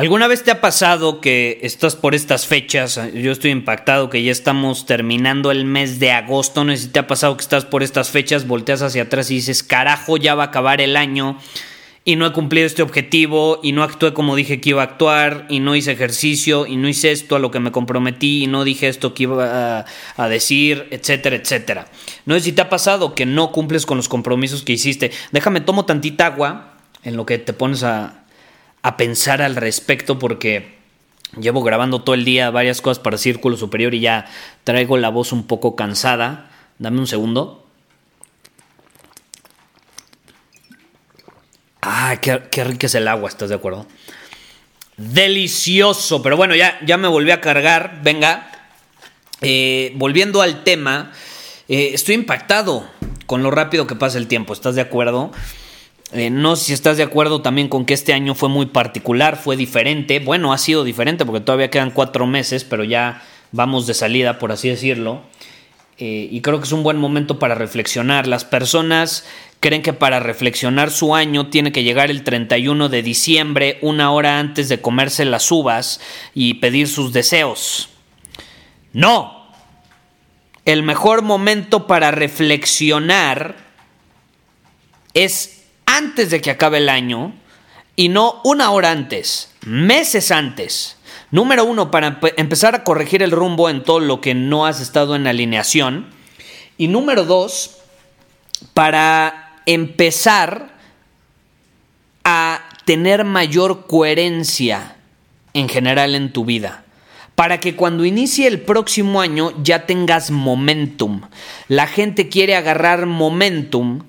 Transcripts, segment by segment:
¿Alguna vez te ha pasado que estás por estas fechas? Yo estoy impactado que ya estamos terminando el mes de agosto. No sé si te ha pasado que estás por estas fechas, volteas hacia atrás y dices, carajo, ya va a acabar el año y no he cumplido este objetivo y no actué como dije que iba a actuar y no hice ejercicio y no hice esto a lo que me comprometí y no dije esto que iba a, decir, etcétera, etcétera. No sé si te ha pasado que no cumples con los compromisos que hiciste. Déjame, tomo tantita agua en lo que te pones a, a pensar al respecto porque llevo grabando todo el día varias cosas para Círculo Superior y ya traigo la voz un poco cansada. Dame un segundo. Ah, qué, qué rico es el agua, ¿estás de acuerdo? Delicioso, pero bueno, ya, ya me volví a cargar. Venga, eh, volviendo al tema, eh, estoy impactado con lo rápido que pasa el tiempo, ¿estás de acuerdo? Eh, no sé si estás de acuerdo también con que este año fue muy particular, fue diferente. Bueno, ha sido diferente porque todavía quedan cuatro meses, pero ya vamos de salida, por así decirlo. Eh, y creo que es un buen momento para reflexionar. Las personas creen que para reflexionar su año tiene que llegar el 31 de diciembre, una hora antes de comerse las uvas y pedir sus deseos. No. El mejor momento para reflexionar es antes de que acabe el año y no una hora antes, meses antes. Número uno, para empezar a corregir el rumbo en todo lo que no has estado en alineación. Y número dos, para empezar a tener mayor coherencia en general en tu vida. Para que cuando inicie el próximo año ya tengas momentum. La gente quiere agarrar momentum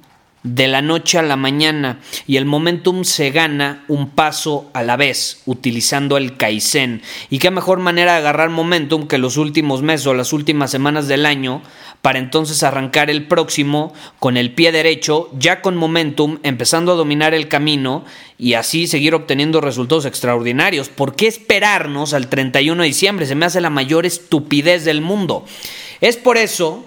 de la noche a la mañana y el momentum se gana un paso a la vez utilizando el Kaizen. Y qué mejor manera de agarrar momentum que los últimos meses o las últimas semanas del año para entonces arrancar el próximo con el pie derecho, ya con momentum, empezando a dominar el camino y así seguir obteniendo resultados extraordinarios. ¿Por qué esperarnos al 31 de diciembre? Se me hace la mayor estupidez del mundo. Es por eso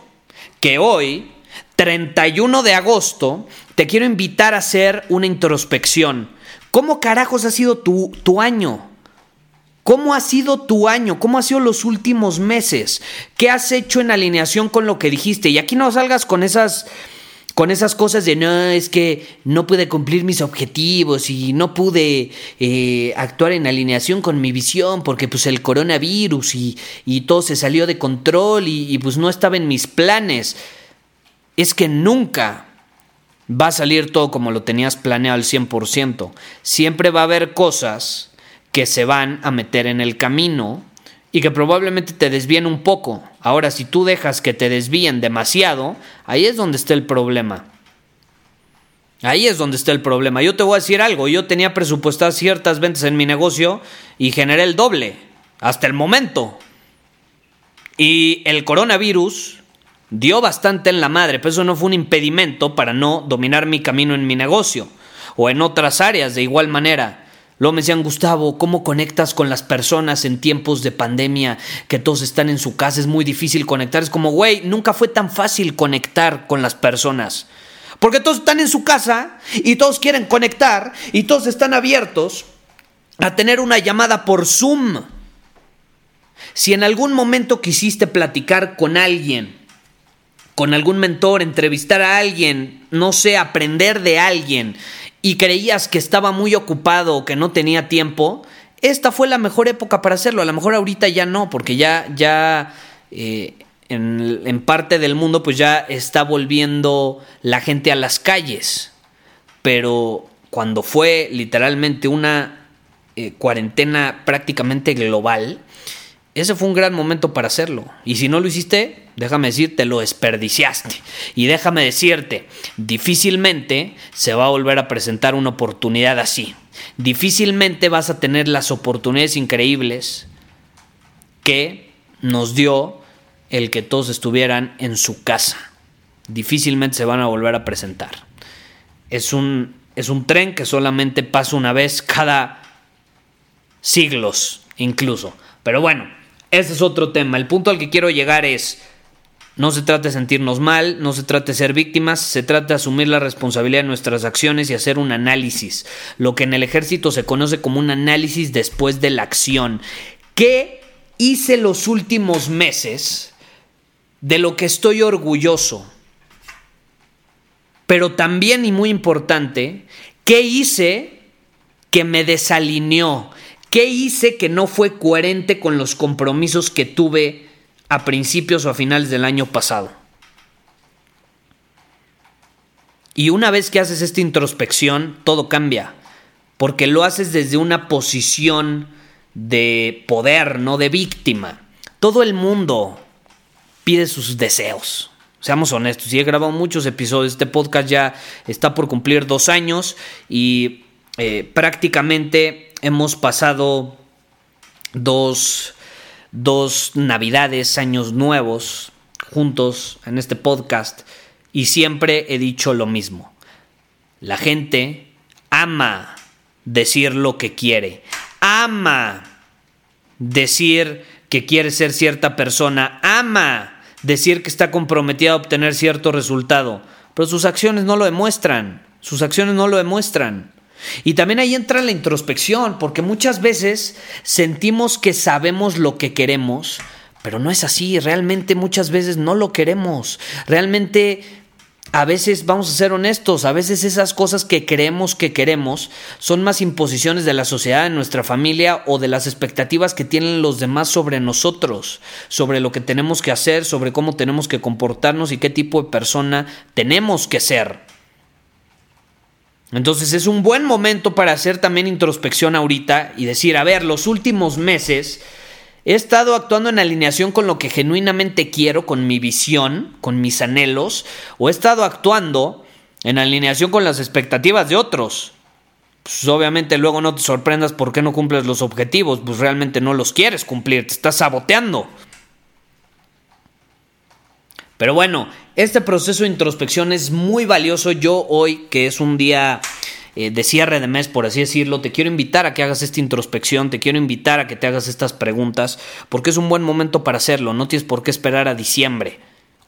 que hoy 31 de agosto, te quiero invitar a hacer una introspección. ¿Cómo carajos ha sido tu, tu año? ¿Cómo ha sido tu año? ¿Cómo ha sido los últimos meses? ¿Qué has hecho en alineación con lo que dijiste? Y aquí no salgas con esas con esas cosas de no, es que no pude cumplir mis objetivos y no pude eh, actuar en alineación con mi visión porque pues el coronavirus y, y todo se salió de control y, y pues no estaba en mis planes es que nunca va a salir todo como lo tenías planeado al 100%. Siempre va a haber cosas que se van a meter en el camino y que probablemente te desvíen un poco. Ahora, si tú dejas que te desvíen demasiado, ahí es donde está el problema. Ahí es donde está el problema. Yo te voy a decir algo, yo tenía presupuestadas ciertas ventas en mi negocio y generé el doble, hasta el momento. Y el coronavirus dio bastante en la madre, pero eso no fue un impedimento para no dominar mi camino en mi negocio o en otras áreas de igual manera. Luego me decían, Gustavo, ¿cómo conectas con las personas en tiempos de pandemia que todos están en su casa? Es muy difícil conectar. Es como, güey, nunca fue tan fácil conectar con las personas. Porque todos están en su casa y todos quieren conectar y todos están abiertos a tener una llamada por Zoom. Si en algún momento quisiste platicar con alguien con algún mentor, entrevistar a alguien, no sé, aprender de alguien y creías que estaba muy ocupado o que no tenía tiempo, esta fue la mejor época para hacerlo. A lo mejor ahorita ya no, porque ya, ya eh, en, parte del mundo pues ya está volviendo la gente a las calles. Pero cuando fue literalmente una eh, cuarentena prácticamente global, ese fue un gran momento para hacerlo. Y si no lo hiciste, déjame decirte, lo desperdiciaste. Y déjame decirte, difícilmente se va a volver a presentar una oportunidad así. Difícilmente vas a tener las oportunidades increíbles que nos dio el que todos estuvieran en su casa. Difícilmente se van a volver a presentar. Es un, es un tren que solamente pasa una vez cada siglos incluso. Pero bueno, ese es otro tema. El punto al que quiero llegar es, no se trata de sentirnos mal, no se trata de ser víctimas, se trata de asumir la responsabilidad de nuestras acciones y hacer un análisis. Lo que en el ejército se conoce como un análisis después de la acción. ¿Qué hice los últimos meses de lo que estoy orgulloso? Pero también y muy importante, ¿qué hice que me desalineó? ¿Qué hice que no fue coherente con los compromisos que tuve a principios o a finales del año pasado? Y una vez que haces esta introspección, todo cambia, porque lo haces desde una posición de poder, no de víctima. Todo el mundo pide sus deseos. Seamos honestos, y he grabado muchos episodios, este podcast ya está por cumplir dos años y eh, prácticamente hemos pasado dos, dos navidades, años nuevos juntos en este podcast y siempre he dicho lo mismo. La gente ama decir lo que quiere, ama decir que quiere ser cierta persona, ama decir que está comprometida a obtener cierto resultado, pero sus acciones no lo demuestran, sus acciones no lo demuestran. Y también ahí entra la introspección, porque muchas veces sentimos que sabemos lo que queremos, pero no es así, realmente muchas veces no lo queremos, realmente a veces, vamos a ser honestos, a veces esas cosas que creemos que queremos son más imposiciones de la sociedad, de nuestra familia o de las expectativas que tienen los demás sobre nosotros, sobre lo que tenemos que hacer, sobre cómo tenemos que comportarnos y qué tipo de persona tenemos que ser. Entonces es un buen momento para hacer también introspección ahorita y decir, a ver, los últimos meses he estado actuando en alineación con lo que genuinamente quiero, con mi visión, con mis anhelos, o he estado actuando en alineación con las expectativas de otros. Pues obviamente luego no te sorprendas por qué no cumples los objetivos, pues realmente no los quieres cumplir, te estás saboteando. Pero bueno, este proceso de introspección es muy valioso. Yo hoy, que es un día eh, de cierre de mes, por así decirlo, te quiero invitar a que hagas esta introspección, te quiero invitar a que te hagas estas preguntas, porque es un buen momento para hacerlo. No tienes por qué esperar a diciembre.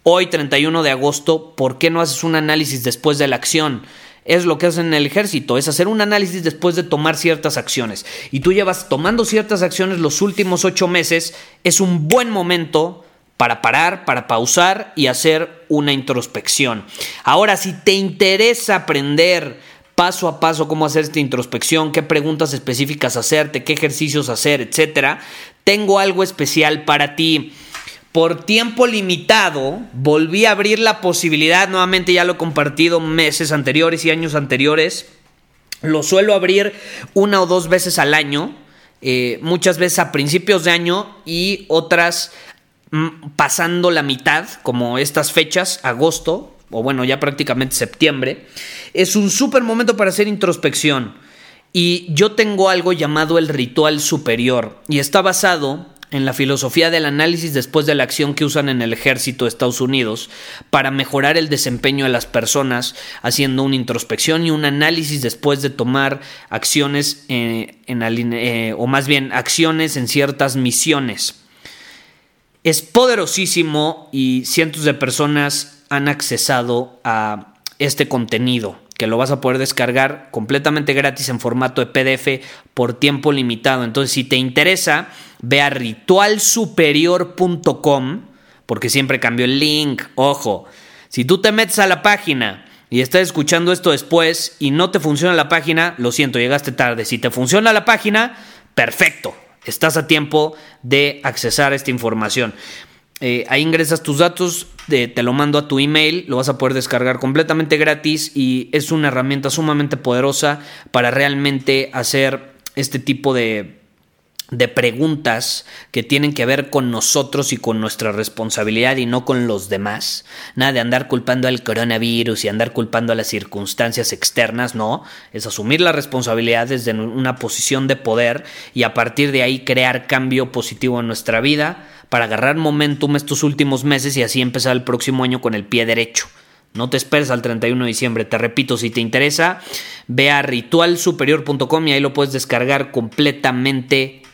Hoy, 31 de agosto, ¿por qué no haces un análisis después de la acción? es lo que hacen en el ejército, es hacer un análisis después de tomar ciertas acciones. Y tú llevas tomando ciertas acciones los últimos ocho meses, es un buen momento para parar, para pausar y hacer una introspección. Ahora, si te interesa aprender paso a paso cómo hacer esta introspección, qué preguntas específicas hacerte, qué ejercicios hacer, etcétera, tengo algo especial para ti. Por tiempo limitado, volví a abrir la posibilidad, nuevamente ya lo he compartido meses anteriores y años anteriores, lo suelo abrir una o dos veces al año, eh, muchas veces a principios de año y otras pasando la mitad, como estas fechas, agosto, o bueno, ya prácticamente septiembre, es un súper momento para hacer introspección. Y yo tengo algo llamado el ritual superior, y está basado en la filosofía del análisis después de la acción que usan en el ejército de Estados Unidos para mejorar el desempeño de las personas, haciendo una introspección y un análisis después de tomar acciones eh, en, eh, o más bien acciones en ciertas misiones. Es poderosísimo y cientos de personas han accesado a este contenido que lo vas a poder descargar completamente gratis en formato de PDF por tiempo limitado. Entonces, si te interesa, ve a ritualsuperior.com porque siempre cambió el link. Ojo, si tú te metes a la página y estás escuchando esto después y no te funciona la página, lo siento, llegaste tarde. Si te funciona la página, perfecto. Estás a tiempo de accesar esta información. Eh, ahí ingresas tus datos, te, te lo mando a tu email, lo vas a poder descargar completamente gratis y es una herramienta sumamente poderosa para realmente hacer este tipo de de preguntas que tienen que ver con nosotros y con nuestra responsabilidad y no con los demás. Nada de andar culpando al coronavirus y andar culpando a las circunstancias externas, no. Es asumir la responsabilidad desde una posición de poder y a partir de ahí crear cambio positivo en nuestra vida para agarrar momentum estos últimos meses y así empezar el próximo año con el pie derecho. No te esperes al 31 de diciembre. Te repito, si te interesa, ve a ritualsuperior.com y ahí lo puedes descargar completamente